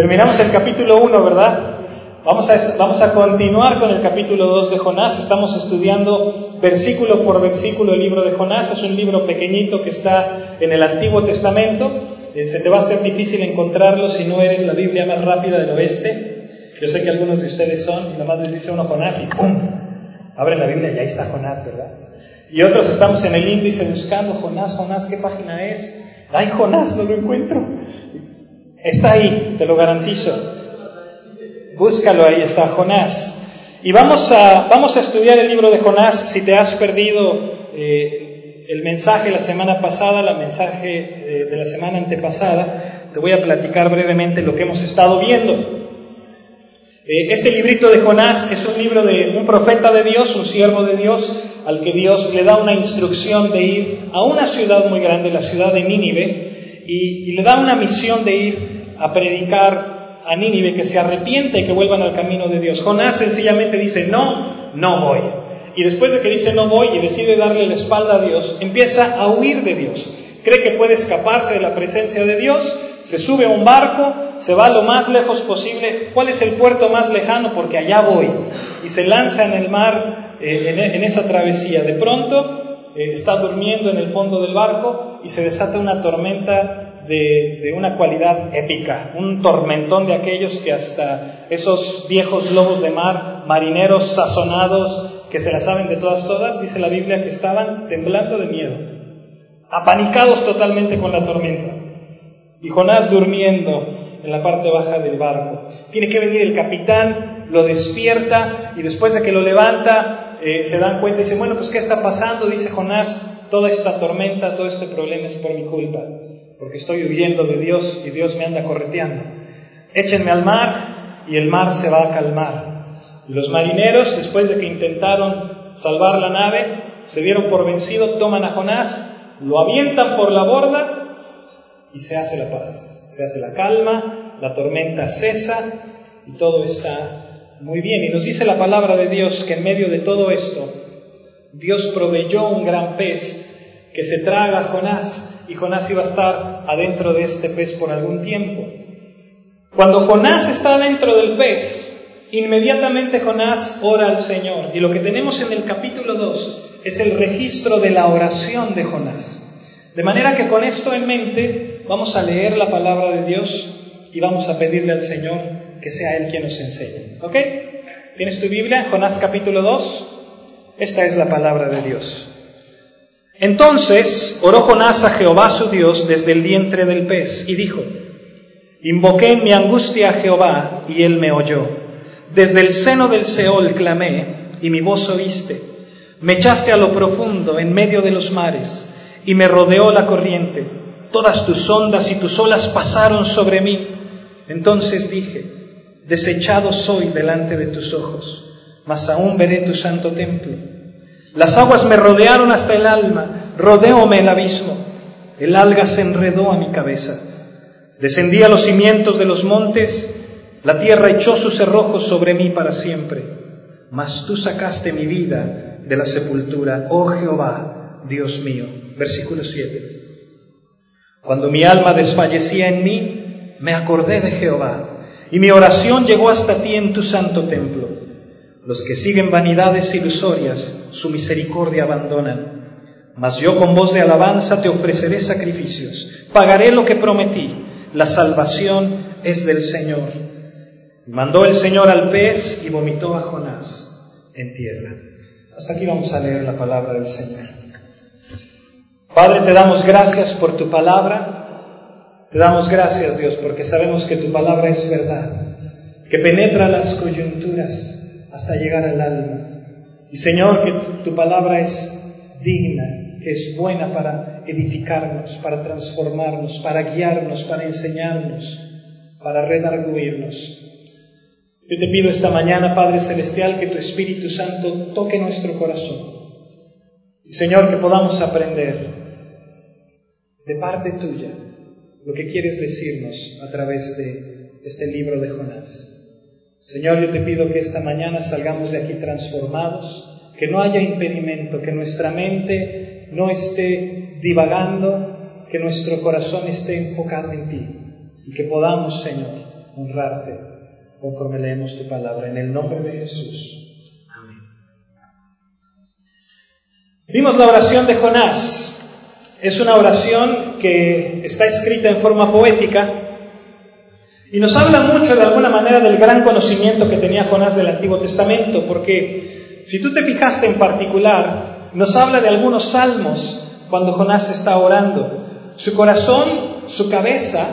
Terminamos el capítulo 1, ¿verdad? Vamos a, vamos a continuar con el capítulo 2 de Jonás. Estamos estudiando versículo por versículo el libro de Jonás. Es un libro pequeñito que está en el Antiguo Testamento. Eh, se te va a hacer difícil encontrarlo si no eres la Biblia más rápida del oeste. Yo sé que algunos de ustedes son, y nomás les dice uno Jonás y ¡pum! Abren la Biblia y ahí está Jonás, ¿verdad? Y otros estamos en el índice buscando Jonás, Jonás, ¿qué página es? Ay, Jonás, no lo encuentro. Está ahí, te lo garantizo. Búscalo, ahí está Jonás. Y vamos a, vamos a estudiar el libro de Jonás. Si te has perdido eh, el mensaje la semana pasada, el mensaje eh, de la semana antepasada, te voy a platicar brevemente lo que hemos estado viendo. Eh, este librito de Jonás es un libro de un profeta de Dios, un siervo de Dios, al que Dios le da una instrucción de ir a una ciudad muy grande, la ciudad de Nínive, y, le da una misión de ir a predicar a Nínive que se arrepiente y que vuelvan al camino de Dios. Jonás sencillamente dice, no, no voy. Y después de que dice no voy y decide darle la espalda a Dios, empieza a huir de Dios. Cree que puede escaparse de la presencia de Dios, se sube a un barco, se va lo más lejos posible. ¿Cuál es el puerto más lejano? Porque allá voy. Y se lanza en el mar, eh, en, esa travesía. De pronto eh, está durmiendo en el fondo del barco y se desata una tormenta de, una cualidad épica, un tormentón de aquellos que hasta esos viejos lobos de mar, marineros sazonados, que se la saben de todas, todas, dice la Biblia que estaban temblando de miedo, apanicados totalmente con la tormenta. Y Jonás durmiendo en la parte baja del barco. Tiene que venir el capitán, lo despierta y después de que lo levanta, eh, se dan cuenta y dicen, bueno, pues ¿qué está pasando? Dice Jonás, toda esta tormenta, todo este problema es por mi culpa porque estoy huyendo de Dios y Dios me anda correteando. Échenme al mar y el mar se va a calmar. Y los marineros, después de que intentaron salvar la nave, se dieron por vencido, toman a Jonás, lo avientan por la borda y se hace la paz, se hace la calma, la tormenta cesa y todo está muy bien. Y nos dice la palabra de Dios que en medio de todo esto, Dios proveyó un gran pez que se traga a Jonás y Jonás iba a estar adentro de este pez por algún tiempo. Cuando Jonás está dentro del pez, inmediatamente Jonás ora al Señor. Y lo que tenemos en el capítulo 2 es el registro de la oración de Jonás. De manera que con esto en mente vamos a leer la palabra de Dios y vamos a pedirle al Señor que sea Él quien nos enseñe. ¿Ok? ¿Tienes tu Biblia? Jonás capítulo 2. Esta es la palabra de Dios. Entonces oró Jonás a Jehová su Dios desde el vientre del pez y dijo, Invoqué en mi angustia a Jehová y él me oyó. Desde el seno del Seol clamé y mi voz oíste. Me echaste a lo profundo en medio de los mares y me rodeó la corriente. Todas tus ondas y tus olas pasaron sobre mí. Entonces dije, desechado soy delante de tus ojos, mas aún veré tu santo templo. Las aguas me rodearon hasta el alma, rodeóme el abismo. El alga se enredó a mi cabeza. Descendí a los cimientos de los montes, la tierra echó sus cerrojos sobre mí para siempre. Mas tú sacaste mi vida de la sepultura, oh Jehová, Dios mío. Versículo 7. Cuando mi alma desfallecía en mí, me acordé de Jehová, y mi oración llegó hasta ti en tu santo templo. Los que siguen vanidades ilusorias, su misericordia abandonan. Mas yo con voz de alabanza te ofreceré sacrificios, pagaré lo que prometí, la salvación es del Señor. mandó el Señor al pez y vomitó a Jonás en tierra. Hasta aquí vamos a leer la palabra del Señor. Padre, te damos gracias por tu palabra. Te damos gracias, Dios, porque sabemos que tu palabra es verdad, que penetra las coyunturas hasta llegar al alma. Y Señor, que tu, palabra es digna, que es buena para edificarnos, para transformarnos, para guiarnos, para enseñarnos, para redarguirnos. Yo te pido esta mañana, Padre Celestial, que tu Espíritu Santo toque nuestro corazón. Y Señor, que podamos aprender de parte tuya lo que quieres decirnos a través de este libro de Jonás. Señor, yo te pido que esta mañana salgamos de aquí transformados, que no haya impedimento, que nuestra mente no esté divagando, que nuestro corazón esté enfocado en ti y que podamos, Señor, honrarte conforme leemos tu palabra. En el nombre de Jesús. Amén. Vimos la oración de Jonás. Es una oración que está escrita en forma poética y nos habla mucho de alguna manera del gran conocimiento que tenía Jonás del Antiguo Testamento, porque si tú te fijaste en particular, nos habla de algunos salmos cuando Jonás está orando. Su corazón, su cabeza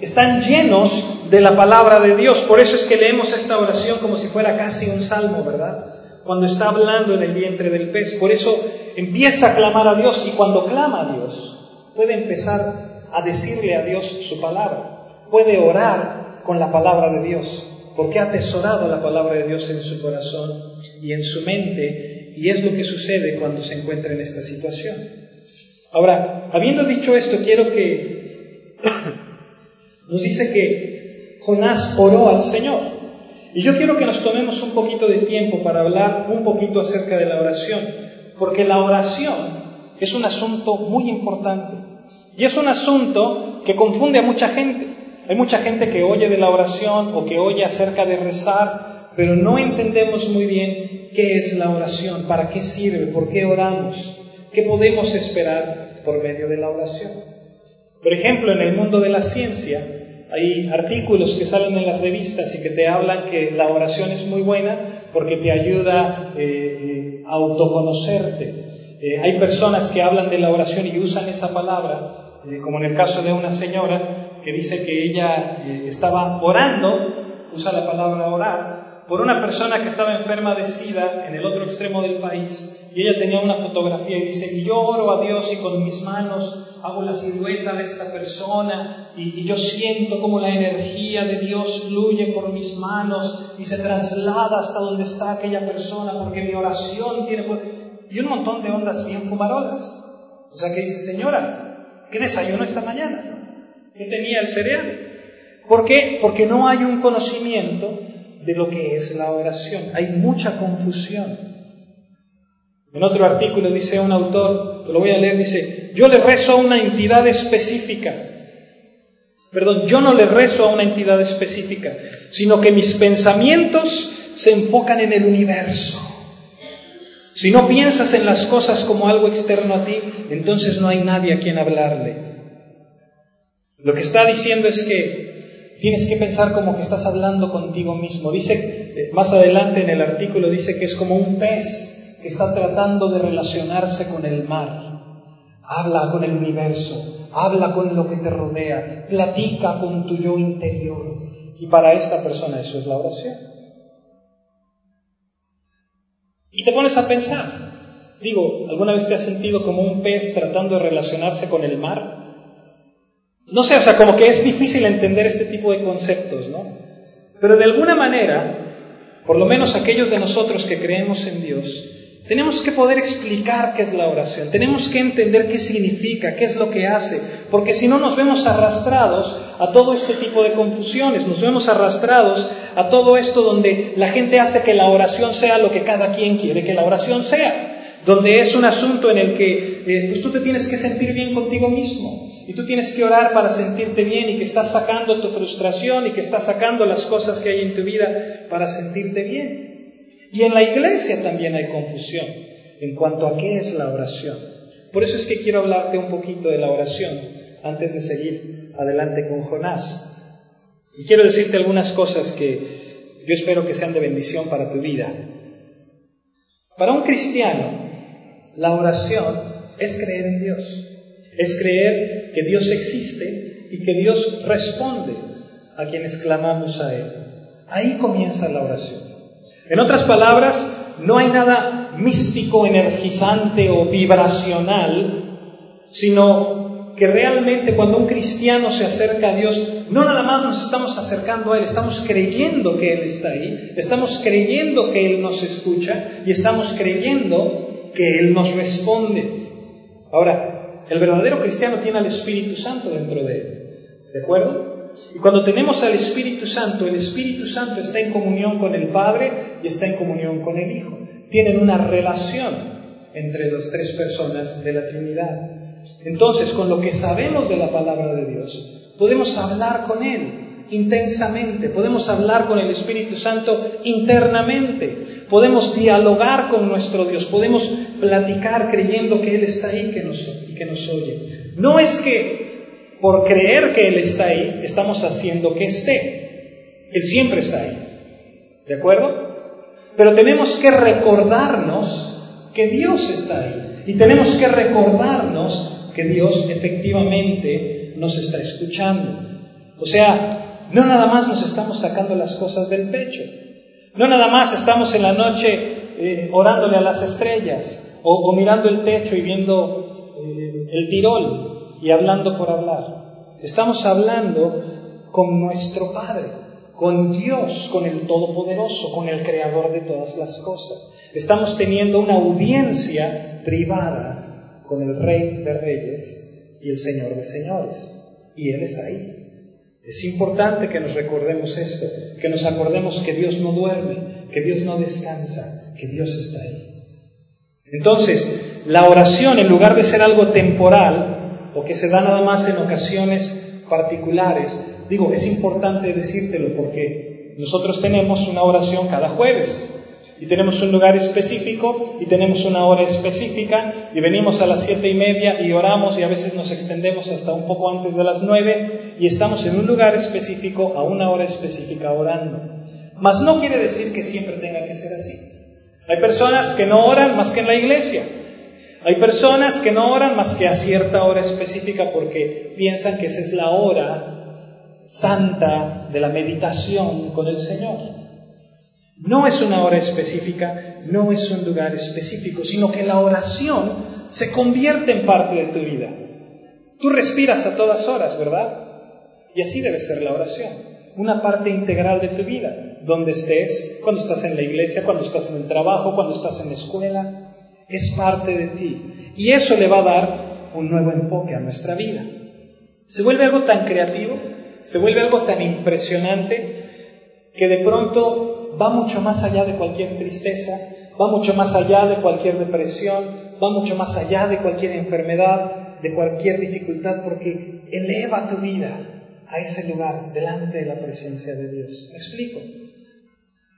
están llenos de la palabra de Dios. Por eso es que leemos esta oración como si fuera casi un salmo, ¿verdad? Cuando está hablando en el vientre del pez. Por eso empieza a clamar a Dios y cuando clama a Dios puede empezar a decirle a Dios su palabra. Puede orar con la palabra de Dios, porque ha atesorado la palabra de Dios en su corazón y en su mente, y es lo que sucede cuando se encuentra en esta situación. Ahora, habiendo dicho esto, quiero que nos dice que Jonás oró al Señor. Y yo quiero que nos tomemos un poquito de tiempo para hablar un poquito acerca de la oración, porque la oración es un asunto muy importante. Y es un asunto que confunde a mucha gente. Hay mucha gente que oye de la oración o que oye acerca de rezar, pero no entendemos muy bien qué es la oración, para qué sirve, por qué oramos, qué podemos esperar por medio de la oración. Por ejemplo, en el mundo de la ciencia hay artículos que salen en las revistas y que te hablan que la oración es muy buena porque te ayuda eh, a autoconocerte. Eh, hay personas que hablan de la oración y usan esa palabra, eh, como en el caso de una señora que dice que ella eh, estaba orando, usa la palabra orar, por una persona que estaba enferma de sida en el otro extremo del país. Y ella tenía una fotografía y dice, y yo oro a Dios y con mis manos hago la silueta de esta persona y, y yo siento como la energía de Dios fluye por mis manos y se traslada hasta donde está aquella persona porque mi oración tiene... Y un montón de ondas bien fumarolas. O sea que dice, señora, ¿qué desayuno esta mañana? ¿Qué tenía el cereal? ¿Por qué? Porque no hay un conocimiento de lo que es la oración. Hay mucha confusión. En otro artículo dice un autor, te lo voy a leer, dice, yo le rezo a una entidad específica. Perdón, yo no le rezo a una entidad específica, sino que mis pensamientos se enfocan en el universo. Si no piensas en las cosas como algo externo a ti, entonces no hay nadie a quien hablarle. Lo que está diciendo es que tienes que pensar como que estás hablando contigo mismo. Dice, más adelante en el artículo dice que es como un pez que está tratando de relacionarse con el mar. Habla con el universo, habla con lo que te rodea, platica con tu yo interior. Y para esta persona eso es la oración. Y te pones a pensar, digo, ¿alguna vez te has sentido como un pez tratando de relacionarse con el mar? No sé, o sea, como que es difícil entender este tipo de conceptos, ¿no? Pero de alguna manera, por lo menos aquellos de nosotros que creemos en Dios, tenemos que poder explicar qué es la oración, tenemos que entender qué significa, qué es lo que hace, porque si no nos vemos arrastrados a todo este tipo de confusiones, nos vemos arrastrados a todo esto donde la gente hace que la oración sea lo que cada quien quiere que la oración sea, donde es un asunto en el que eh, pues tú te tienes que sentir bien contigo mismo, tú tienes que orar para sentirte bien y que estás sacando tu frustración y que estás sacando las cosas que hay en tu vida para sentirte bien. Y en la iglesia también hay confusión en cuanto a qué es la oración. Por eso es que quiero hablarte un poquito de la oración antes de seguir adelante con Jonás. Y quiero decirte algunas cosas que yo espero que sean de bendición para tu vida. Para un cristiano, la oración es creer en Dios es creer que Dios existe y que Dios responde a quienes clamamos a Él. Ahí comienza la oración. En otras palabras, no hay nada místico, energizante o vibracional, sino que realmente cuando un cristiano se acerca a Dios, no nada más nos estamos acercando a Él, estamos creyendo que Él está ahí, estamos creyendo que Él nos escucha y estamos creyendo que Él nos responde. Ahora, el verdadero cristiano tiene al Espíritu Santo dentro de él. ¿De acuerdo? Y cuando tenemos al Espíritu Santo, el Espíritu Santo está en comunión con el Padre y está en comunión con el Hijo. Tienen una relación entre las tres personas de la Trinidad. Entonces, con lo que sabemos de la palabra de Dios, podemos hablar con Él intensamente, podemos hablar con el Espíritu Santo internamente, podemos dialogar con nuestro Dios, podemos platicar creyendo que Él está ahí que nos, y que nos oye. No es que por creer que Él está ahí estamos haciendo que esté, Él siempre está ahí, ¿de acuerdo? Pero tenemos que recordarnos que Dios está ahí y tenemos que recordarnos que Dios efectivamente nos está escuchando. O sea, no nada más nos estamos sacando las cosas del pecho. No nada más estamos en la noche eh, orándole a las estrellas o, mirando el techo y viendo eh, el tirol y hablando por hablar. Estamos hablando con nuestro Padre, con Dios, con el Todopoderoso, con el Creador de todas las cosas. Estamos teniendo una audiencia privada con el Rey de Reyes y el Señor de Señores. Y Él es ahí. Es importante que nos recordemos esto, que nos acordemos que Dios no duerme, que Dios no descansa, que Dios está ahí. Entonces, la oración, en lugar de ser algo temporal o que se da nada más en ocasiones particulares, digo, es importante decírtelo porque nosotros tenemos una oración cada jueves. Y tenemos un lugar específico y tenemos una hora específica y venimos a las siete y media y oramos y a veces nos extendemos hasta un poco antes de las nueve y estamos en un lugar específico a una hora específica orando. Mas no quiere decir que siempre tenga que ser así. Hay personas que no oran más que en la iglesia. Hay personas que no oran más que a cierta hora específica porque piensan que esa es la hora santa de la meditación con el Señor. No es una hora específica, no es un lugar específico, sino que la oración se convierte en parte de tu vida. Tú respiras a todas horas, ¿verdad? Y así debe ser la oración, una parte integral de tu vida, donde estés, cuando estás en la iglesia, cuando estás en el trabajo, cuando estás en la escuela, es parte de ti. Y eso le va a dar un nuevo enfoque a nuestra vida. Se vuelve algo tan creativo, se vuelve algo tan impresionante, que de pronto va mucho más allá de cualquier tristeza, va mucho más allá de cualquier depresión, va mucho más allá de cualquier enfermedad, de cualquier dificultad, porque eleva tu vida a ese lugar delante de la presencia de Dios. ¿Me explico?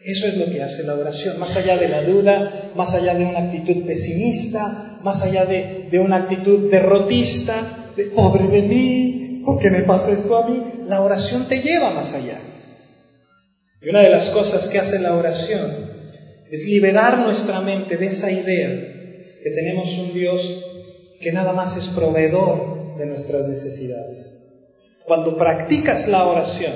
Eso es lo que hace la oración, más allá de la duda, más allá de una actitud pesimista, más allá de, una actitud derrotista, de pobre de mí, ¿por qué me pasa esto a mí? La oración te lleva más allá. Y una de las cosas que hace la oración es liberar nuestra mente de esa idea que tenemos un Dios que nada más es proveedor de nuestras necesidades. Cuando practicas la oración,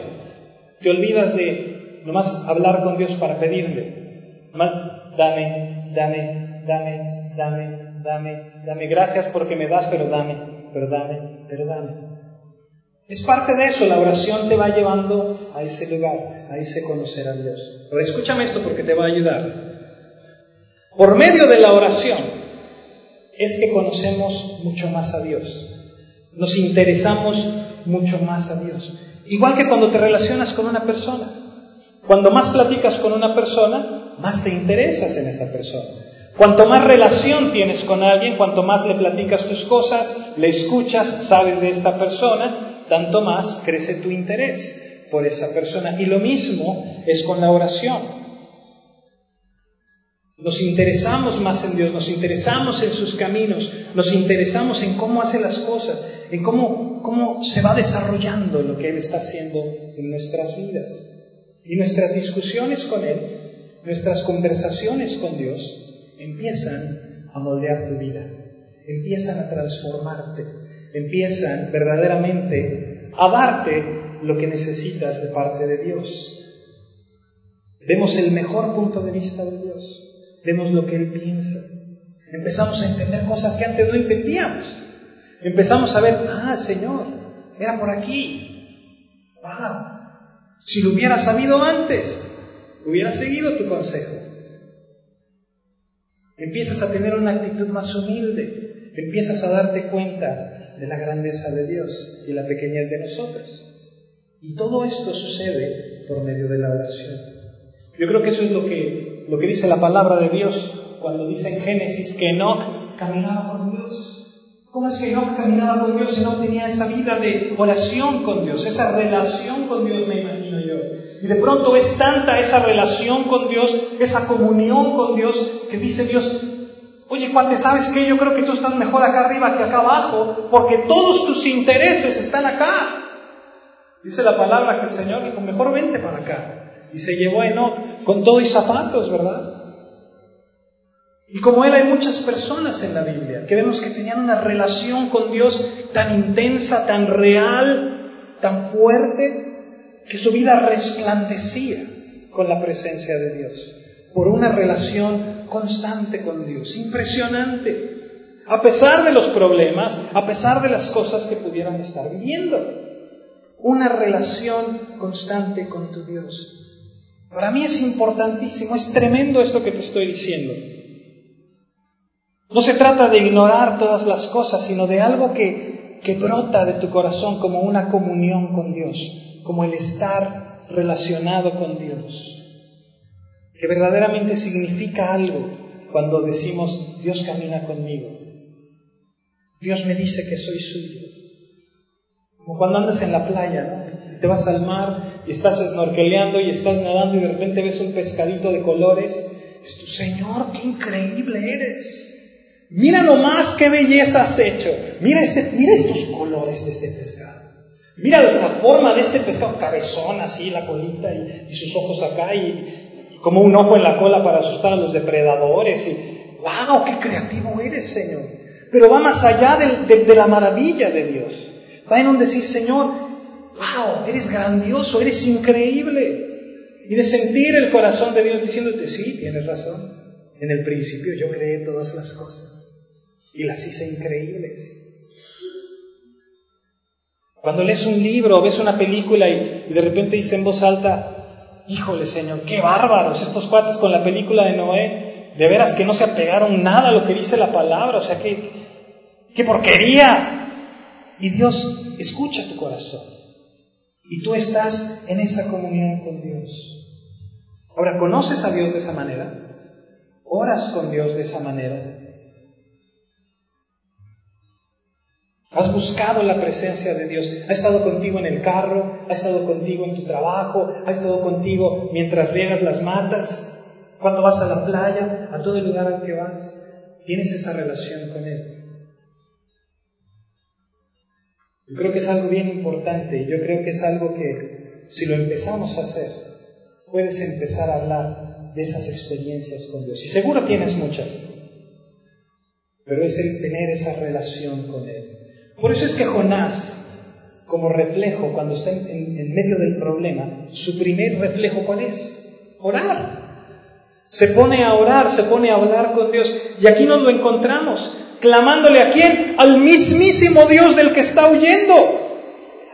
te olvidas de nomás hablar con Dios para pedirle. Dame, dame, dame, dame, dame, dame. Gracias porque me das, pero dame, pero dame, pero dame. Es parte de eso, la oración te va llevando a ese lugar, a ese conocer a Dios. Pero escúchame esto porque te va a ayudar. Por medio de la oración es que conocemos mucho más a Dios. Nos interesamos mucho más a Dios. Igual que cuando te relacionas con una persona. Cuando más platicas con una persona, más te interesas en esa persona. Cuanto más relación tienes con alguien, cuanto más le platicas tus cosas, le escuchas, sabes de esta persona, tanto más crece tu interés por esa persona. Y lo mismo es con la oración. Nos interesamos más en Dios, nos interesamos en sus caminos, nos interesamos en cómo hace las cosas, en cómo, cómo se va desarrollando lo que Él está haciendo en nuestras vidas. Y nuestras discusiones con Él, nuestras conversaciones con Dios, empiezan a moldear tu vida, empiezan a transformarte, empiezan verdaderamente a darte lo que necesitas de parte de Dios. Vemos el mejor punto de vista de Dios, vemos lo que Él piensa. Empezamos a entender cosas que antes no entendíamos. Empezamos a ver, ah, Señor, era por aquí. Wow. Si lo hubiera sabido antes, hubiera seguido tu consejo. Empiezas a tener una actitud más humilde, empiezas a darte cuenta de la grandeza de Dios y la pequeñez de nosotros. Y todo esto sucede por medio de la oración. Yo creo que eso es lo que, lo que dice la palabra de Dios cuando dice en Génesis que Enoch caminaba con Dios. ¿Cómo es que no caminaba con Dios no tenía esa vida de oración con Dios, esa relación con Dios, me imagino yo? Y de pronto es tanta esa relación con Dios, esa comunión con Dios, que dice Dios, oye, cuate, ¿sabes qué? Yo creo que tú estás mejor acá arriba que acá abajo, porque todos tus intereses están acá. Dice la palabra que el Señor dijo, mejor vente para acá. Y se llevó a Enoch con todo y zapatos, ¿verdad? Y como él hay muchas personas en la Biblia que vemos que tenían una relación con Dios tan intensa, tan real, tan fuerte, que su vida resplandecía con la presencia de Dios, por una relación constante con Dios, impresionante, a pesar de los problemas, a pesar de las cosas que pudieran estar viviendo, una relación constante con tu Dios. Para mí es importantísimo, es tremendo esto que te estoy diciendo. No se trata de ignorar todas las cosas, sino de algo que, brota de tu corazón como una comunión con Dios, como el estar relacionado con Dios, que verdaderamente significa algo cuando decimos Dios camina conmigo, Dios me dice que soy suyo. Como cuando andas en la playa, te vas al mar y estás snorkeleando y estás nadando y de repente ves un pescadito de colores, es tu Señor, qué increíble eres. Mira nomás qué belleza has hecho. Mira, este, mira estos colores de este pescado. Mira la forma de este pescado, cabezón así, la colita y, sus ojos acá y, como un ojo en la cola para asustar a los depredadores. Y, ¡Wow! ¡Qué creativo eres, Señor! Pero va más allá de, de la maravilla de Dios. Va en un decir, Señor, ¡Wow! Eres grandioso, eres increíble. Y de sentir el corazón de Dios diciéndote, sí, tienes razón. En el principio yo creé todas las cosas y las hice increíbles. Cuando lees un libro o ves una película y, de repente dice en voz alta, híjole Señor, qué bárbaros estos cuates con la película de Noé, de veras que no se apegaron nada a lo que dice la palabra, o sea, qué, qué porquería. Y Dios escucha tu corazón. Y tú estás en esa comunión con Dios. Ahora, ¿conoces a Dios de esa manera? ¿Oras con Dios de esa manera? ¿Has buscado la presencia de Dios? ¿Ha estado contigo en el carro? ¿Ha estado contigo en tu trabajo? ¿Ha estado contigo mientras riegas las matas? ¿Cuando vas a la playa? ¿A todo el lugar al que vas? ¿Tienes esa relación con Él? Yo creo que es algo bien importante y yo creo que es algo que si lo empezamos a hacer, puedes empezar a hablar de esas experiencias con Dios. Y seguro tienes muchas, pero es el tener esa relación con Él. Por eso es que Jonás, como reflejo, cuando está en, medio del problema, su primer reflejo, ¿cuál es? Orar. Se pone a orar, se pone a hablar con Dios. Y aquí nos lo encontramos, clamándole a quién? Al mismísimo Dios del que está huyendo.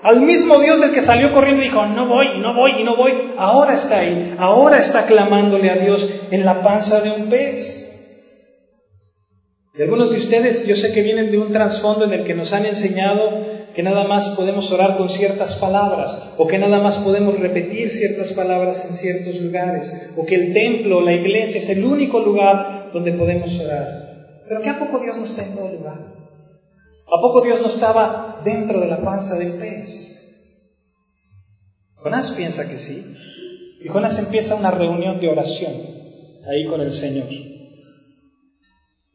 Al mismo Dios del que salió corriendo y dijo, no voy, no voy y no voy. Ahora está ahí, ahora está clamándole a Dios en la panza de un pez. Y algunos de ustedes yo sé que vienen de un trasfondo en el que nos han enseñado que nada más podemos orar con ciertas palabras o que nada más podemos repetir ciertas palabras en ciertos lugares o que el templo, la iglesia es el único lugar donde podemos orar. Pero que a poco Dios no está en todo lugar. ¿A poco Dios no estaba dentro de la panza del pez? Jonás piensa que sí. Y Jonás empieza una reunión de oración ahí con el Señor.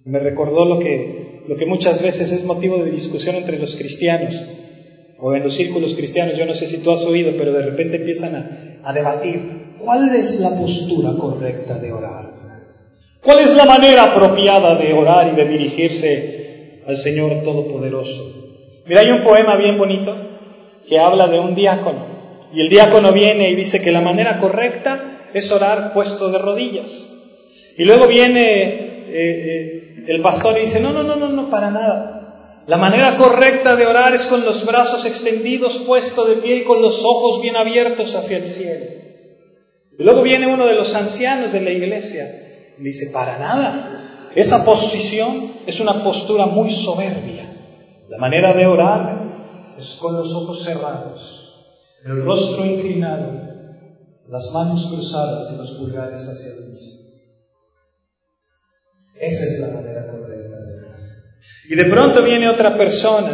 Me recordó lo que, lo que muchas veces es motivo de discusión entre los cristianos o en los círculos cristianos. Yo no sé si tú has oído, pero de repente empiezan a, a debatir. ¿Cuál es la postura correcta de orar? ¿Cuál es la manera apropiada de orar y de dirigirse al Señor Todopoderoso. Mira, hay un poema bien bonito que habla de un diácono. Y el diácono viene y dice que la manera correcta es orar puesto de rodillas. Y luego viene eh, eh, el pastor y dice, no, no, no, no, no, para nada. La manera correcta de orar es con los brazos extendidos, puesto de pie y con los ojos bien abiertos hacia el cielo. Y luego viene uno de los ancianos de la iglesia y dice, para nada. Esa posición es una postura muy soberbia. La manera de orar es con los ojos cerrados, el rostro inclinado, las manos cruzadas y los pulgares hacia el mismo. Esa es la manera correcta de orar. Y de pronto viene otra persona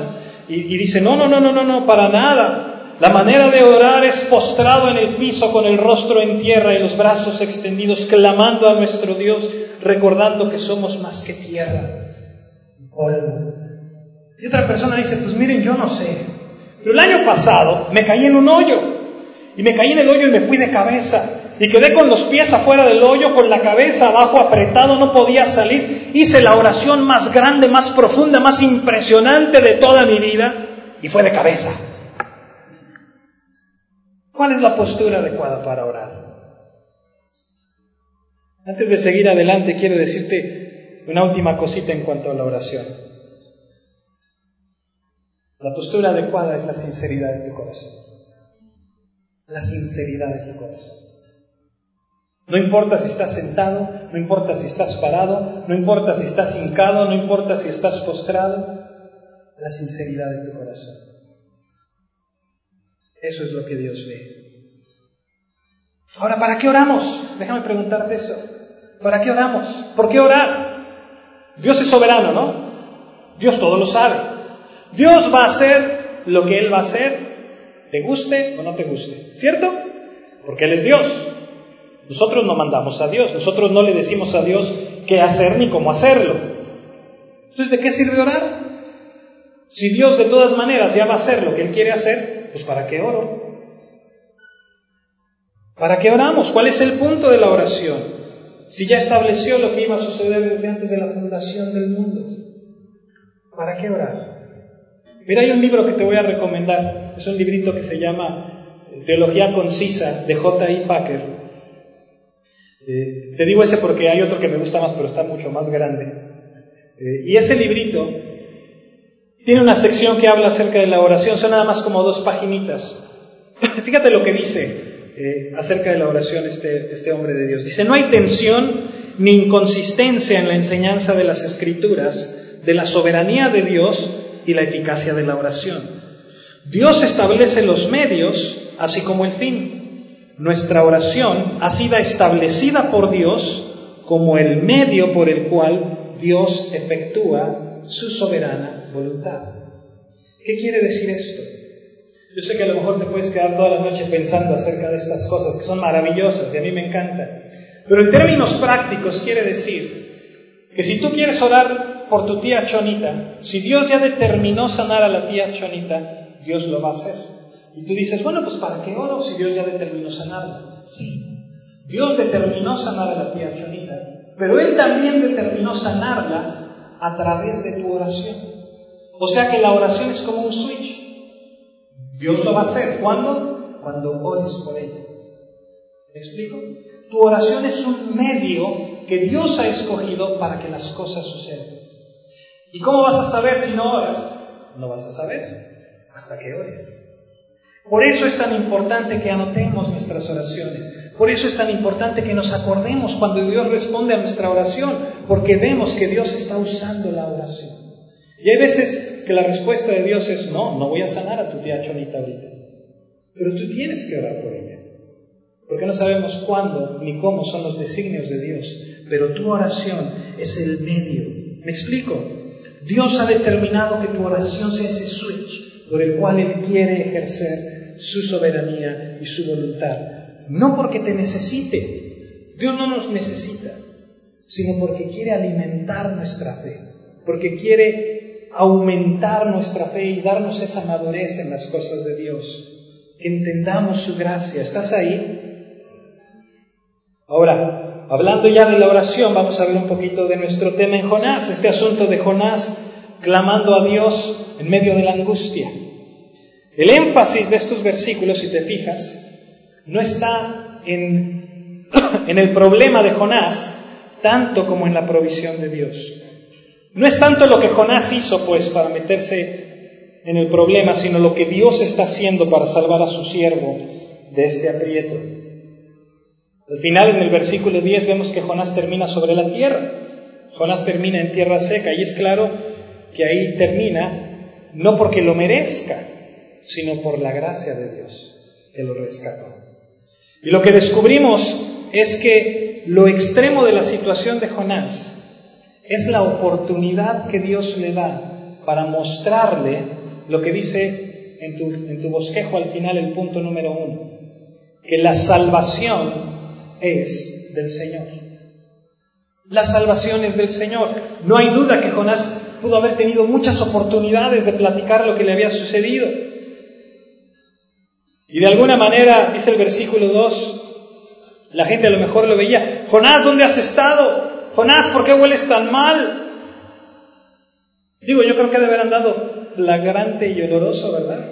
y, dice, no, no, no, no, no, para nada. La manera de orar es postrado en el piso con el rostro en tierra y los brazos extendidos, clamando a nuestro Dios, recordando que somos más que tierra, polvo. Y otra persona dice, pues miren, yo no sé, pero el año pasado me caí en un hoyo y me caí en el hoyo y me fui de cabeza y quedé con los pies afuera del hoyo, con la cabeza abajo apretado, no podía salir. Hice la oración más grande, más profunda, más impresionante de toda mi vida y fue de cabeza. ¿Cuál es la postura adecuada para orar? Antes de seguir adelante, quiero decirte una última cosita en cuanto a la oración. La postura adecuada es la sinceridad de tu corazón. La sinceridad de tu corazón. No importa si estás sentado, no importa si estás parado, no importa si estás hincado, no importa si estás postrado, la sinceridad de tu corazón. Eso es lo que Dios ve. Ahora, ¿para qué oramos? Déjame preguntarte eso. ¿Para qué oramos? ¿Por qué orar? Dios es soberano, ¿no? Dios todo lo sabe. Dios va a hacer lo que Él va a hacer, te guste o no te guste, ¿cierto? Porque Él es Dios. Nosotros no mandamos a Dios, nosotros no le decimos a Dios qué hacer ni cómo hacerlo. Entonces, ¿de qué sirve orar? Si Dios de todas maneras ya va a hacer lo que Él quiere hacer, pues ¿para qué oro? ¿Para qué oramos? ¿Cuál es el punto de la oración? Si ya estableció lo que iba a suceder desde antes de la fundación del mundo, ¿para qué orar? Mira, hay un libro que te voy a recomendar, es un librito que se llama Teología Concisa de J.I. Packer. Eh, te digo ese porque hay otro que me gusta más, pero está mucho más grande. Eh, y ese librito tiene una sección que habla acerca de la oración, son nada más como dos paginitas. Fíjate lo que dice eh, acerca de la oración este, este hombre de Dios. Dice, no hay tensión ni inconsistencia en la enseñanza de las escrituras, de la soberanía de Dios y la eficacia de la oración. Dios establece los medios, así como el fin. Nuestra oración ha sido establecida por Dios como el medio por el cual Dios efectúa su soberana voluntad. ¿Qué quiere decir esto? Yo sé que a lo mejor te puedes quedar toda la noche pensando acerca de estas cosas que son maravillosas y a mí me encantan. Pero en términos prácticos quiere decir que si tú quieres orar por tu tía Chonita, si Dios ya determinó sanar a la tía Chonita, Dios lo va a hacer. Y tú dices, bueno, pues ¿para qué oro si Dios ya determinó sanarla? Sí, Dios determinó sanar a la tía Chonita, pero Él también determinó sanarla a través de tu oración. O sea que la oración es como un switch. Dios lo va a hacer. ¿Cuándo? Cuando ores por ella. ¿Me explico? Tu oración es un medio que Dios ha escogido para que las cosas sucedan. ¿Y cómo vas a saber si no oras? No vas a saber hasta que ores. Por eso es tan importante que anotemos nuestras oraciones. Por eso es tan importante que nos acordemos cuando Dios responde a nuestra oración, porque vemos que Dios está usando la oración. Y hay veces que la respuesta de Dios es, no, no voy a sanar a tu tía Chonita ahorita. Pero tú tienes que orar por ella. Porque no sabemos cuándo ni cómo son los designios de Dios. Pero tu oración es el medio. ¿Me explico? Dios ha determinado que tu oración sea ese switch por el cual Él quiere ejercer su soberanía y su voluntad. No porque te necesite. Dios no nos necesita, sino porque quiere alimentar nuestra fe. Porque quiere aumentar nuestra fe y darnos esa madurez en las cosas de Dios. Que entendamos su gracia. ¿Estás ahí? Ahora, hablando ya de la oración, vamos a ver un poquito de nuestro tema en Jonás, este asunto de Jonás clamando a Dios en medio de la angustia. El énfasis de estos versículos, si te fijas, no está en, en el problema de Jonás tanto como en la provisión de Dios. No es tanto lo que Jonás hizo, pues, para meterse en el problema, sino lo que Dios está haciendo para salvar a su siervo de este aprieto. Al final, en el versículo 10, vemos que Jonás termina sobre la tierra. Jonás termina en tierra seca y es claro que ahí termina no porque lo merezca, sino por la gracia de Dios que lo rescató. Y lo que descubrimos es que lo extremo de la situación de Jonás Es la oportunidad que Dios le da para mostrarle lo que dice en tu, en tu bosquejo al final el punto número uno, que la salvación es del Señor. La salvación es del Señor. No hay duda que Jonás pudo haber tenido muchas oportunidades de platicar lo que le había sucedido. Y de alguna manera, dice el versículo 2, la gente a lo mejor lo veía, Jonás, ¿dónde has estado? Jonás, ¿por qué hueles tan mal? Digo, yo creo que debe haber andado flagrante y oloroso, ¿verdad?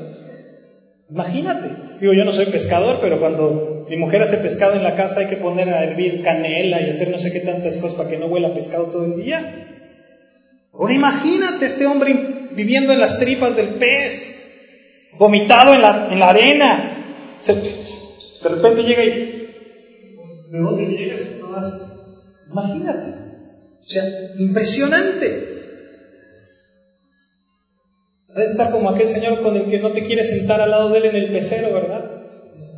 Imagínate. Digo, yo no soy pescador, pero cuando mi mujer hace pescado en la casa hay que poner a hervir canela y hacer no sé qué tantas cosas para que no huela pescado todo el día. Ahora imagínate este hombre viviendo en las tripas del pez, vomitado en la, en la arena. de repente llega y... ¿De dónde llegas? Imagínate. O sea, impresionante. Estar como aquel señor con el que no te quieres sentar al lado de él en el pecero, ¿verdad?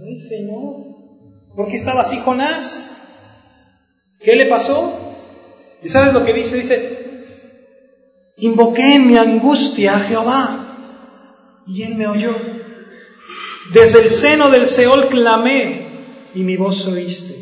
Ay, Señor. ¿Por qué estaba así Jonás? ¿Qué le pasó? ¿Y sabes lo que dice? Dice, invoqué en mi angustia a Jehová y él me oyó. Desde el seno del Seol clamé y mi voz oíste.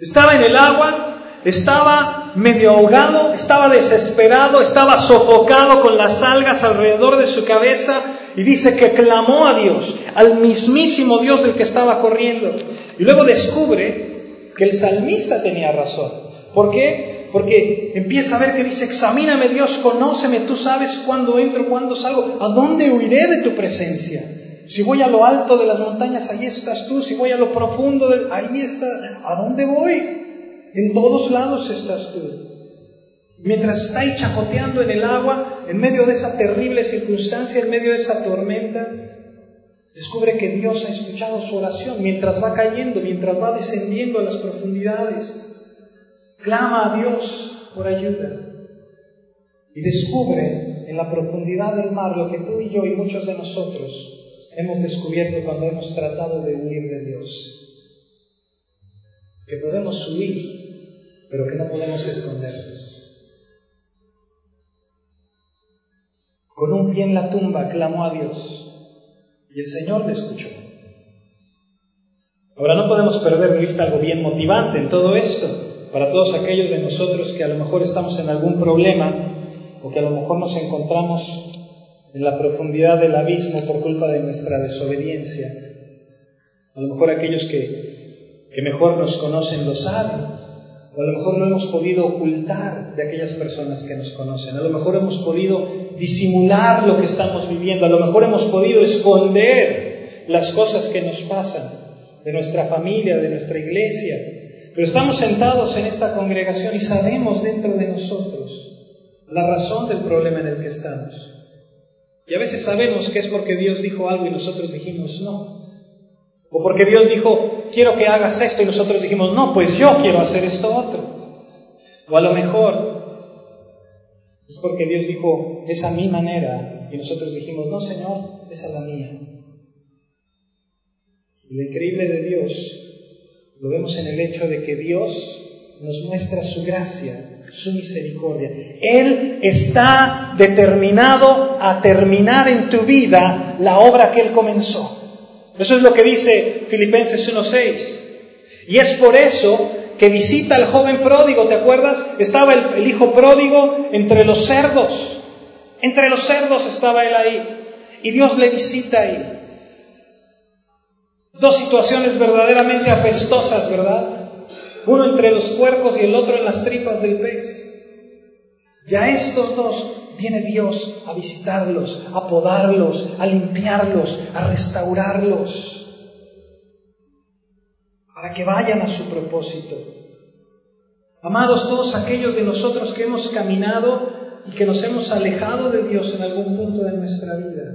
Estaba en el agua, estaba medio ahogado, estaba desesperado, estaba sofocado con las algas alrededor de su cabeza y dice que clamó a Dios, al mismísimo Dios del que estaba corriendo. Y luego descubre que el salmista tenía razón. ¿Por qué? Porque empieza a ver que dice, examíname Dios, conóceme, tú sabes cuándo entro, cuándo salgo, a dónde huiré de tu presencia. Si voy a lo alto de las montañas, ahí estás tú. Si voy a lo profundo, ahí está. ¿A dónde voy? En todos lados estás tú. Mientras está ahí chacoteando en el agua, en medio de esa terrible circunstancia, en medio de esa tormenta, descubre que Dios ha escuchado su oración mientras va cayendo, mientras va descendiendo a las profundidades. Clama a Dios por ayuda y descubre en la profundidad del mar lo que tú y yo y muchos de nosotros hemos descubierto cuando hemos tratado de huir de Dios. Que podemos huir pero que no podemos escondernos. Con un pie en la tumba clamó a Dios y el Señor le escuchó. Ahora no podemos perder de vista algo bien motivante en todo esto para todos aquellos de nosotros que a lo mejor estamos en algún problema o que a lo mejor nos encontramos en la profundidad del abismo por culpa de nuestra desobediencia. A lo mejor aquellos que, mejor nos conocen lo saben a lo mejor no hemos podido ocultar de aquellas personas que nos conocen. A lo mejor hemos podido disimular lo que estamos viviendo. A lo mejor hemos podido esconder las cosas que nos pasan de nuestra familia, de nuestra iglesia. Pero estamos sentados en esta congregación y sabemos dentro de nosotros la razón del problema en el que estamos. Y a veces sabemos que es porque Dios dijo algo y nosotros dijimos no. O porque Dios dijo, quiero que hagas esto y nosotros dijimos, no, pues yo quiero hacer esto otro. O a lo mejor es porque Dios dijo, es a mi manera y nosotros dijimos, no, Señor, es a la mía. Lo increíble de Dios lo vemos en el hecho de que Dios nos muestra su gracia, su misericordia. Él está determinado a terminar en tu vida la obra que Él comenzó. Eso es lo que dice Filipenses 1.6. Y es por eso que visita al joven pródigo, ¿te acuerdas? Estaba el, hijo pródigo entre los cerdos. Entre los cerdos estaba él ahí. Y Dios le visita ahí. Dos situaciones verdaderamente apestosas, ¿verdad? Uno entre los puercos y el otro en las tripas del pez. Ya estos dos viene Dios a visitarlos, a podarlos, a limpiarlos, a restaurarlos, para que vayan a su propósito. Amados, todos aquellos de nosotros que hemos caminado y que nos hemos alejado de Dios en algún punto de nuestra vida,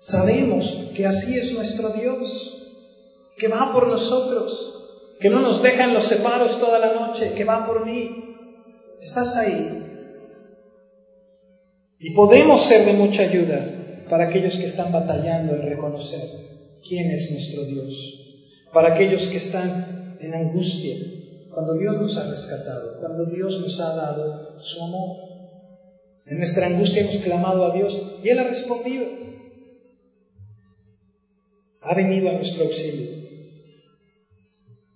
sabemos que así es nuestro Dios, que va por nosotros, que no nos deja en los separos toda la noche, que va por mí. ¿Estás ahí? Y podemos ser de mucha ayuda para aquellos que están batallando en reconocer quién es nuestro Dios, para aquellos que están en angustia, cuando Dios nos ha rescatado, cuando Dios nos ha dado su amor. En nuestra angustia hemos clamado a Dios y Él ha respondido. Ha venido a nuestro auxilio.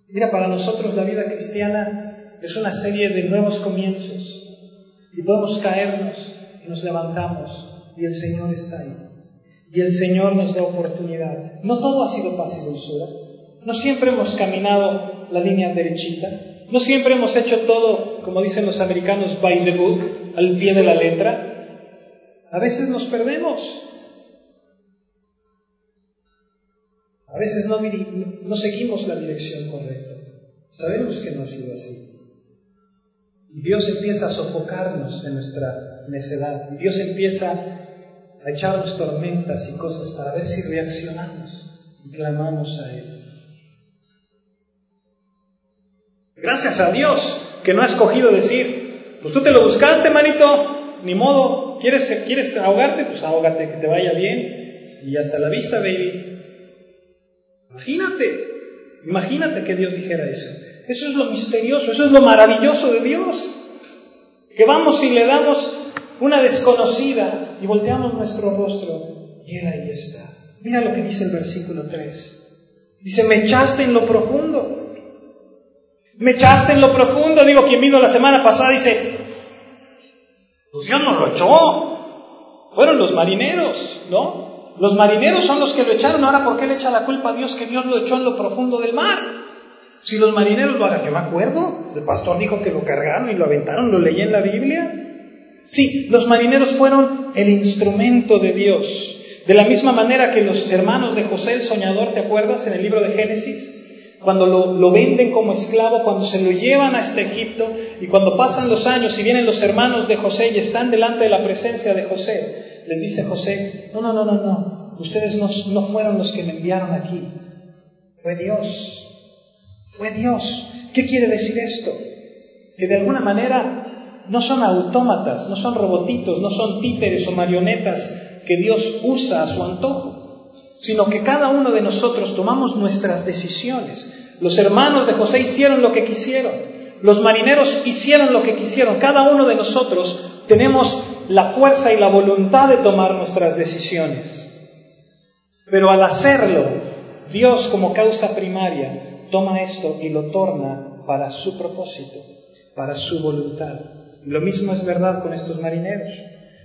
Mira, para nosotros la vida cristiana es una serie de nuevos comienzos. Y podemos caernos nos levantamos y el Señor está ahí. Y el Señor nos da oportunidad. No todo ha sido paz y dulzura. No siempre hemos caminado la línea derechita. No siempre hemos hecho todo, como dicen los americanos, by the book, al pie de la letra. A veces nos perdemos. A veces no, no seguimos la dirección correcta. Sabemos que no ha sido así. Y Dios empieza a sofocarnos en nuestra necedad. Y Dios empieza a echarnos tormentas y cosas para ver si reaccionamos y clamamos a Él. Gracias a Dios que no ha escogido decir, pues tú te lo buscaste, manito, ni modo, ¿quieres, quieres ahogarte? Pues ahógate, que te vaya bien. Y hasta la vista, baby. Imagínate, imagínate que Dios dijera eso. Eso es lo misterioso, eso es lo maravilloso de Dios. Que vamos y le damos una desconocida y volteamos nuestro rostro y Él ahí está. Mira lo que dice el versículo 3. Dice, me echaste en lo profundo. Me echaste en lo profundo. Digo, quien vino la semana pasada dice, pues Dios no lo echó. Fueron los marineros, ¿no? Los marineros son los que lo echaron. Ahora, ¿por qué le echa la culpa a Dios que Dios lo echó en lo profundo del mar? Si los marineros lo hagan, yo me acuerdo, el pastor dijo que lo cargaron y lo aventaron, lo leí en la Biblia. Sí, los marineros fueron el instrumento de Dios. De la misma manera que los hermanos de José el soñador, ¿te acuerdas en el libro de Génesis? Cuando lo, venden como esclavo, cuando se lo llevan a este Egipto y cuando pasan los años y vienen los hermanos de José y están delante de la presencia de José, les dice José, no, no, no, no, no, ustedes no, no fueron los que me enviaron aquí, fue Dios, fue Dios. ¿Qué quiere decir esto? Que de alguna manera no son autómatas, no son robotitos, no son títeres o marionetas que Dios usa a su antojo, sino que cada uno de nosotros tomamos nuestras decisiones. Los hermanos de José hicieron lo que quisieron, los marineros hicieron lo que quisieron, cada uno de nosotros tenemos la fuerza y la voluntad de tomar nuestras decisiones. Pero al hacerlo, Dios como causa primaria toma esto y lo torna para su propósito, para su voluntad. Lo mismo es verdad con estos marineros.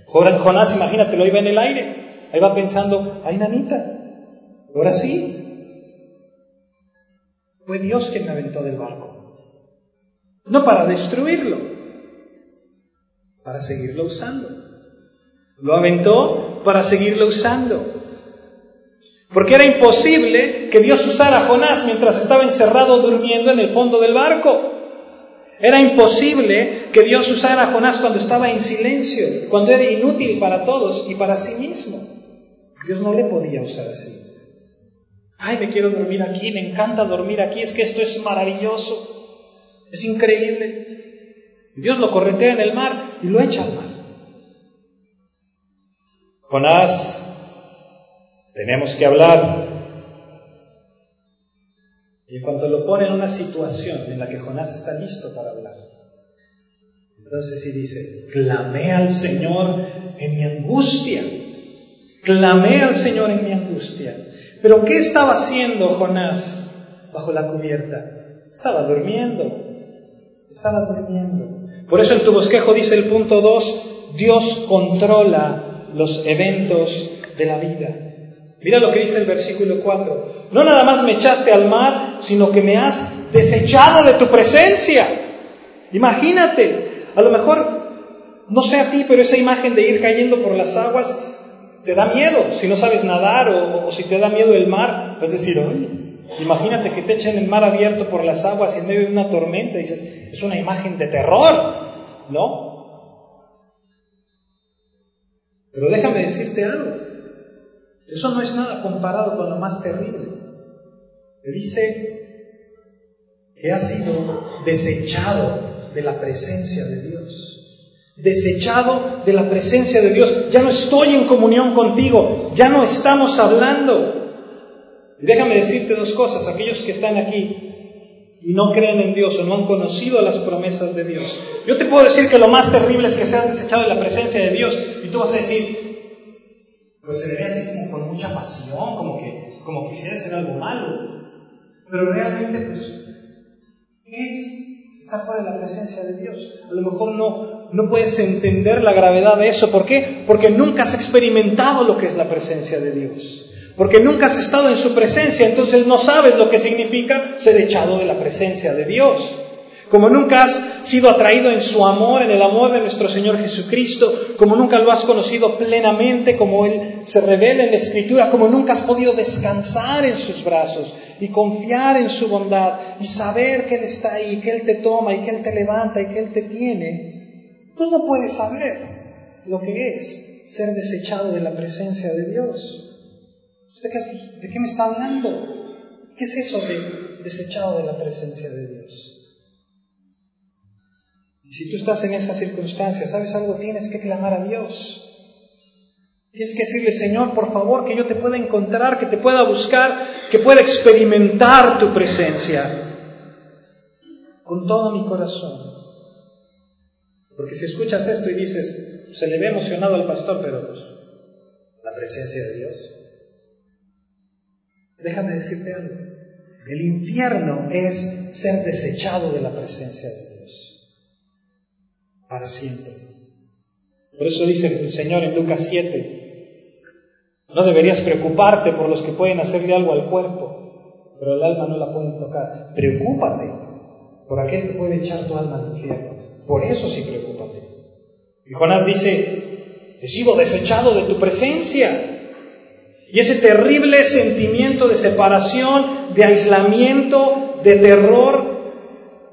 Jonás, imagínate, lo iba en el aire, ahí va pensando, ay nanita, ahora sí. Fue Dios quien me aventó del barco. No para destruirlo, para seguirlo usando. Lo aventó para seguirlo usando. Porque era imposible que Dios usara a Jonás mientras estaba encerrado durmiendo en el fondo del barco. Era imposible que Dios usara a Jonás cuando estaba en silencio, cuando era inútil para todos y para sí mismo. Dios no le podía usar así. Ay, me quiero dormir aquí, me encanta dormir aquí, es que esto es maravilloso, es increíble. Dios lo corretea en el mar y lo echa al mar. Jonás, tenemos que hablar. Y en cuanto lo pone en una situación en la que Jonás está listo para hablar, entonces sí dice, clamé al Señor en mi angustia, clamé al Señor en mi angustia. Pero ¿qué estaba haciendo Jonás bajo la cubierta? Estaba durmiendo, estaba durmiendo. Por eso en tu bosquejo dice el punto 2, Dios controla los eventos de la vida. Mira lo que dice el versículo 4. No nada más me echaste al mar, sino que me has desechado de tu presencia. Imagínate, a lo mejor, no sé a ti, pero esa imagen de ir cayendo por las aguas te da miedo. Si no sabes nadar o, si te da miedo el mar, es decir, Imagínate que te echen el mar abierto por las aguas en medio de una tormenta. dices, es una imagen de terror, ¿no? Pero déjame decirte algo. Eso no es nada comparado con lo más terrible. Te dice que ha sido desechado de la presencia de Dios. Desechado de la presencia de Dios. Ya no estoy en comunión contigo. Ya no estamos hablando. Y déjame decirte dos cosas, aquellos que están aquí. y no creen en Dios o no han conocido las promesas de Dios. Yo te puedo decir que lo más terrible es que seas desechado de la presencia de Dios y tú vas a decir, pues se ve así como con mucha pasión, como que como quisiera hacer algo malo. Pero realmente, pues, es estar fuera de la presencia de Dios. A lo mejor no, no puedes entender la gravedad de eso. ¿Por qué? Porque nunca has experimentado lo que es la presencia de Dios porque nunca has estado en su presencia, entonces no sabes lo que significa ser echado de la presencia de Dios. Como nunca has sido atraído en su amor, en el amor de nuestro Señor Jesucristo, como nunca lo has conocido plenamente, como Él se revela en la Escritura, como nunca has podido descansar en sus brazos y confiar en su bondad y saber que Él está ahí, que Él te toma y que Él te levanta y que Él te tiene, tú no puedes saber lo que es ser desechado de la presencia de Dios. ¿De qué me está hablando? ¿Qué es eso de desechado de la presencia de Dios? Y si tú estás en esa circunstancia, ¿sabes algo? Tienes que clamar a Dios. Tienes que decirle, Señor, por favor, que yo te pueda encontrar, que te pueda buscar, que pueda experimentar tu presencia con todo mi corazón. Porque si escuchas esto y dices, se le ve emocionado al pastor, pero pues, la presencia de Dios. Déjame decirte algo. El infierno es ser desechado de la presencia de Dios. Para siempre. Por eso dice el Señor en Lucas 7, no deberías preocuparte por los que pueden hacerle algo al cuerpo, pero el alma no la pueden tocar. Preocúpate por aquel que puede echar tu alma al infierno. Por eso sí preocúpate. Y Jonás dice, he sido desechado de tu presencia. Y ese terrible sentimiento de separación, de aislamiento, de terror,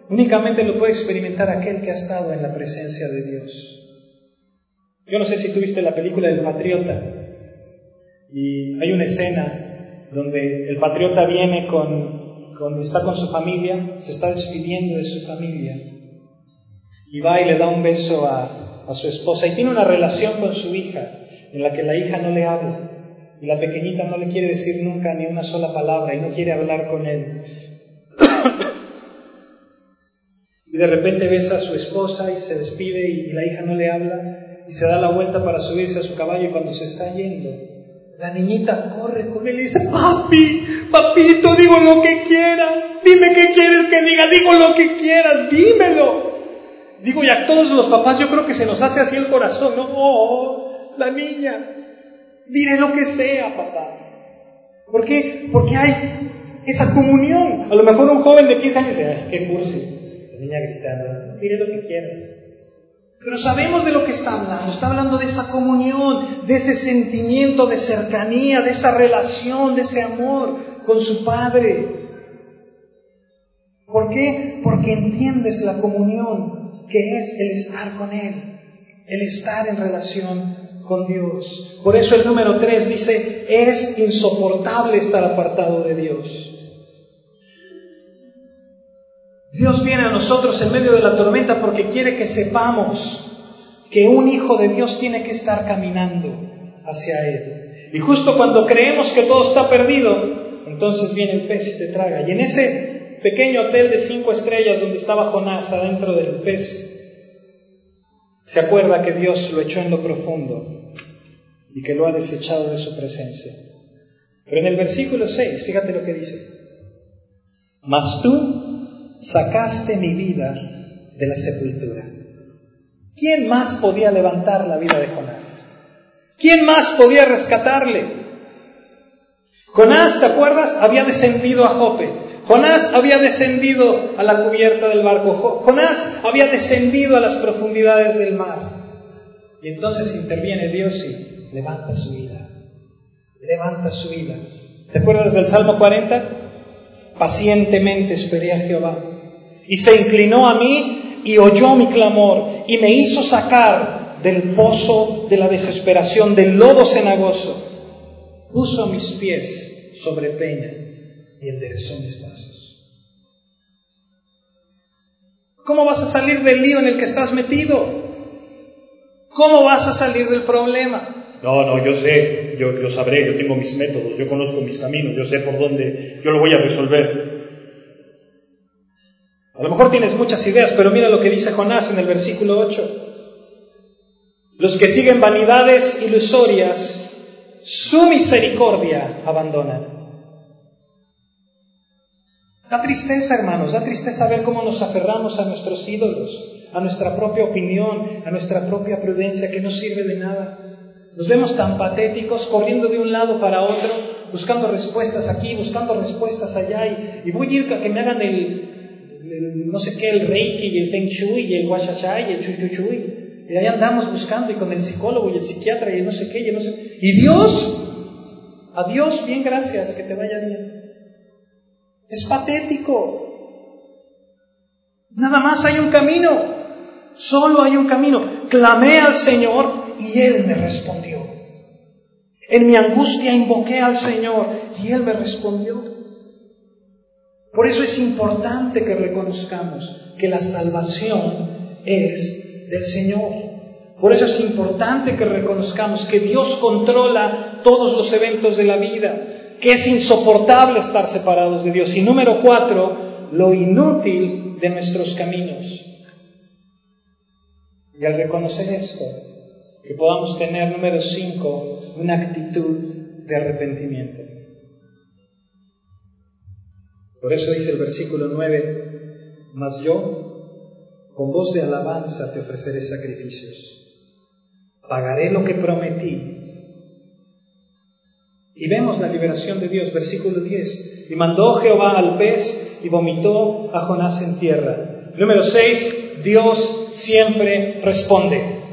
únicamente lo puede experimentar aquel que ha estado en la presencia de Dios. Yo no sé si tuviste la película del Patriota y hay una escena donde el patriota viene con, con, está con su familia, se está despidiendo de su familia y va y le da un beso a, a su esposa y tiene una relación con su hija en la que la hija no le habla. Y la pequeñita no le quiere decir nunca ni una sola palabra y no quiere hablar con él. y de repente besa a su esposa y se despide y la hija no le habla y se da la vuelta para subirse a su caballo y cuando se está yendo, la niñita corre con él y dice, papi, papito, digo lo que quieras, dime qué quieres que diga, digo lo que quieras, dímelo. Digo, y a todos los papás yo creo que se nos hace así el corazón, ¿no? Oh, la niña, Diré lo que sea, papá. ¿Por qué? Porque hay esa comunión. A lo mejor un joven de 15 años dice, qué cursi, niña gritando, diré lo que quieras. Pero sabemos de lo que está hablando. Está hablando de esa comunión, de ese sentimiento de cercanía, de esa relación, de ese amor con su Padre. ¿Por qué? Porque entiendes la comunión que es el estar con Él, el estar en relación con Dios. Por eso el número 3 dice, es insoportable estar apartado de Dios. Dios viene a nosotros en medio de la tormenta porque quiere que sepamos que un hijo de Dios tiene que estar caminando hacia Él. Y justo cuando creemos que todo está perdido, entonces viene el pez y te traga. Y en ese pequeño hotel de cinco estrellas donde estaba Jonás adentro del pez, se acuerda que Dios lo echó en lo profundo y que lo ha desechado de su presencia. Pero en el versículo 6, fíjate lo que dice. Mas tú sacaste mi vida de la sepultura. ¿Quién más podía levantar la vida de Jonás? ¿Quién más podía rescatarle? Jonás, ¿te acuerdas? Había descendido a Jope. Jonás había descendido a la cubierta del barco. Jonás había descendido a las profundidades del mar. Y entonces interviene Dios y levanta su vida. Levanta su vida. ¿Te acuerdas del Salmo 40? Pacientemente esperé a Jehová. Y se inclinó a mí y oyó mi clamor y me hizo sacar del pozo de la desesperación, del lodo cenagoso. Puso mis pies sobre peña y enderezó mis pasos. ¿Cómo vas a salir del lío en el que estás metido? ¿Cómo vas a salir del problema? No, no, yo sé, yo, yo sabré, yo tengo mis métodos, yo conozco mis caminos, yo sé por dónde, yo lo voy a resolver. A lo mejor tienes muchas ideas, pero mira lo que dice Jonás en el versículo 8. Los que siguen vanidades ilusorias, su misericordia abandonan. Da tristeza, hermanos, da tristeza ver cómo nos aferramos a nuestros ídolos, a nuestra propia opinión, a nuestra propia prudencia, que no sirve de nada. Nos vemos tan patéticos corriendo de un lado para otro, buscando respuestas aquí, buscando respuestas allá, y, voy a ir a que me hagan el, no sé qué, el reiki y el feng shui y el washachai y el chuchuchui. Y ahí andamos buscando y con el psicólogo y el psiquiatra y no sé qué y no sé. Y Dios, a Dios, bien gracias, que te vaya bien. Es patético. Nada más hay un camino. Solo hay un camino. Clamé al Señor y Él me respondió. En mi angustia invoqué al Señor y Él me respondió. Por eso es importante que reconozcamos que la salvación es del Señor. Por eso es importante que reconozcamos que Dios controla todos los eventos de la vida, que es insoportable estar separados de Dios. Y número cuatro, lo inútil de nuestros caminos. Y al reconocer esto, que podamos tener, número cinco, una actitud de arrepentimiento. Por eso dice el versículo 9, mas yo, con voz de alabanza, te ofreceré sacrificios. Pagaré lo que prometí y vemos la liberación de Dios, versículo 10. Y mandó Jehová al pez y vomitó a Jonás en tierra. Número 6, Dios siempre responde.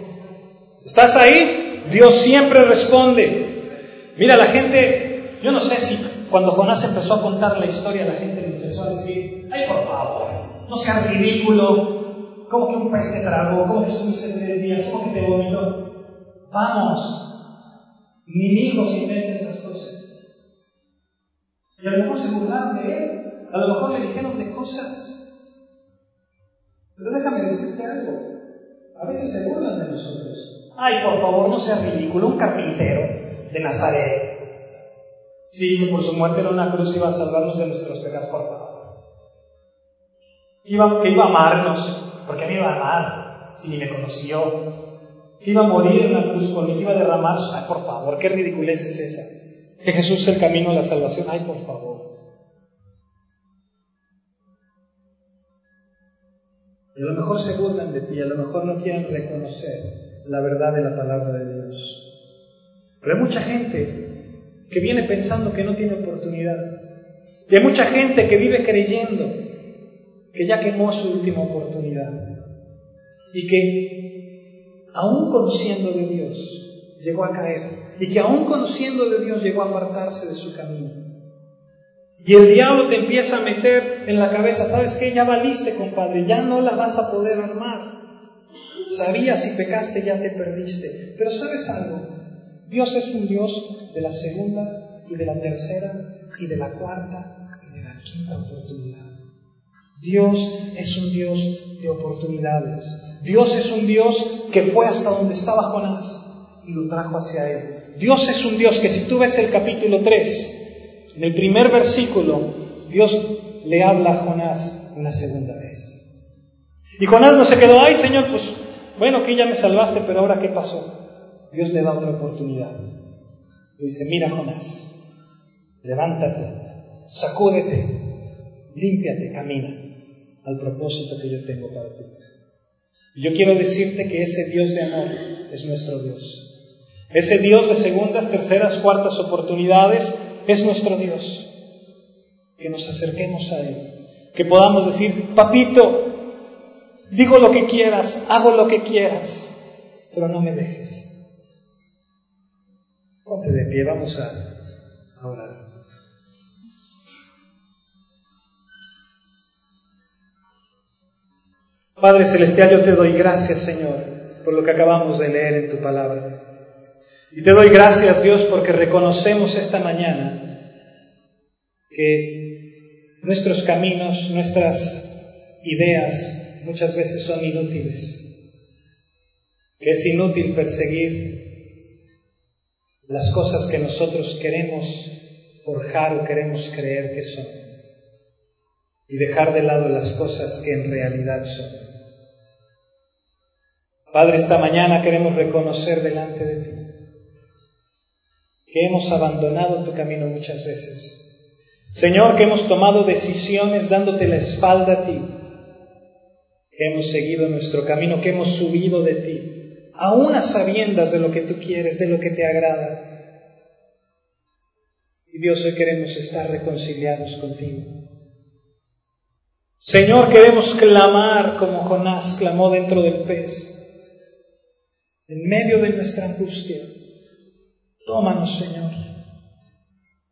¿Estás ahí? Dios siempre responde. Mira, la gente, yo no sé si cuando Jonás empezó a contar la historia, la gente le empezó a decir, ay, por favor, no seas ridículo, ¿cómo que un pez te tragó? ¿Cómo que estuviste tres días? ¿Cómo que te vomitó? Vamos, mi hijo se inventa esas cosas. Y a lo mejor se burlaron de él, a lo mejor le dijeron de cosas. Pero déjame decirte algo, a veces se burlan de nosotros. Ay, por favor, no sea ridículo, un carpintero de Nazaret. Sí, que por su muerte en una cruz iba a salvarnos de nuestros pecados, por favor. Iba, que iba a amarnos, porque mí iba a amar, si ni me conoció que iba a morir en la cruz por mí, que iba a derramar. Ay, por favor, qué ridiculez es esa. Que Jesús es el camino a la salvación. Ay, por favor. Y a lo mejor se burlan de ti, a lo mejor no quieren reconocer la verdad de la palabra de Dios. Pero hay mucha gente que viene pensando que no tiene oportunidad. Y hay mucha gente que vive creyendo que ya quemó su última oportunidad. Y que aún conociendo de Dios, llegó a caer. Y que aún conociendo de Dios llegó a apartarse de su camino. Y el diablo te empieza a meter en la cabeza, ¿sabes qué? Ya valiste, compadre, ya no la vas a poder armar. Sabías si pecaste, ya te perdiste. Pero ¿sabes algo? Dios es un Dios de la segunda y de la tercera y de la cuarta y de la quinta oportunidad. Dios es un Dios de oportunidades. Dios es un Dios que fue hasta donde estaba Jonás y lo trajo hacia él. Dios es un Dios que si tú ves el capítulo 3, en el primer versículo, Dios le habla a Jonás una segunda vez. Y Jonás no se quedó, ay Señor, pues bueno que ya me salvaste, pero ahora ¿qué pasó? Dios le da otra oportunidad. Dice, mira Jonás, levántate, sacúdete, límpiate, camina al propósito que yo tengo para ti. Yo quiero decirte que ese Dios de amor es nuestro Dios. Ese Dios de segundas, terceras, cuartas oportunidades es nuestro Dios. Que nos acerquemos a Él. Que podamos decir, papito, digo lo que quieras, hago lo que quieras, pero no me dejes. Ponte de pie, vamos a orar. Padre Celestial, yo te doy gracias, Señor, por lo que acabamos de leer en tu palabra. Y te doy gracias, Dios, porque reconocemos esta mañana que nuestros caminos, nuestras ideas muchas veces son inútiles, que es inútil perseguir las cosas que nosotros queremos forjar o queremos creer que son. y dejar de lado las cosas que en realidad son. Padre, esta mañana queremos reconocer delante de ti que hemos abandonado tu camino muchas veces. Señor, que hemos tomado decisiones dándote la espalda a ti, que hemos seguido nuestro camino, que hemos subido de ti, aún a sabiendas de lo que tú quieres, de lo que te agrada. Y Dios, hoy queremos estar reconciliados contigo. Señor, queremos clamar como Jonás clamó dentro del pez, en medio de nuestra angustia. Tómanos, Señor,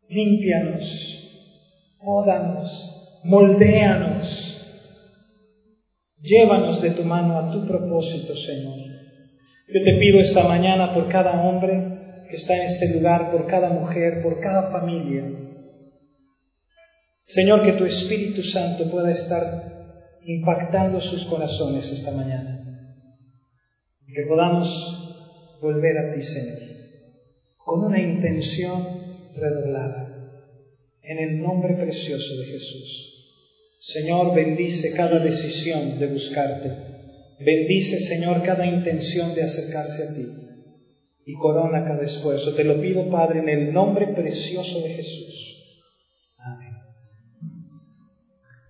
límpianos, pódanos, moldéanos, llévanos de tu mano a tu propósito, Señor. Yo te pido esta mañana por cada hombre que está en este lugar, por cada mujer, por cada familia. Señor, que tu Espíritu Santo pueda estar impactando sus corazones esta mañana. Que podamos volver a ti, Señor con una intención redoblada. En el nombre precioso de Jesús. Señor, bendice cada decisión de buscarte. Bendice, Señor, cada intención de acercarse a ti. Y corona cada esfuerzo. Te lo pido, Padre, en el nombre precioso de Jesús.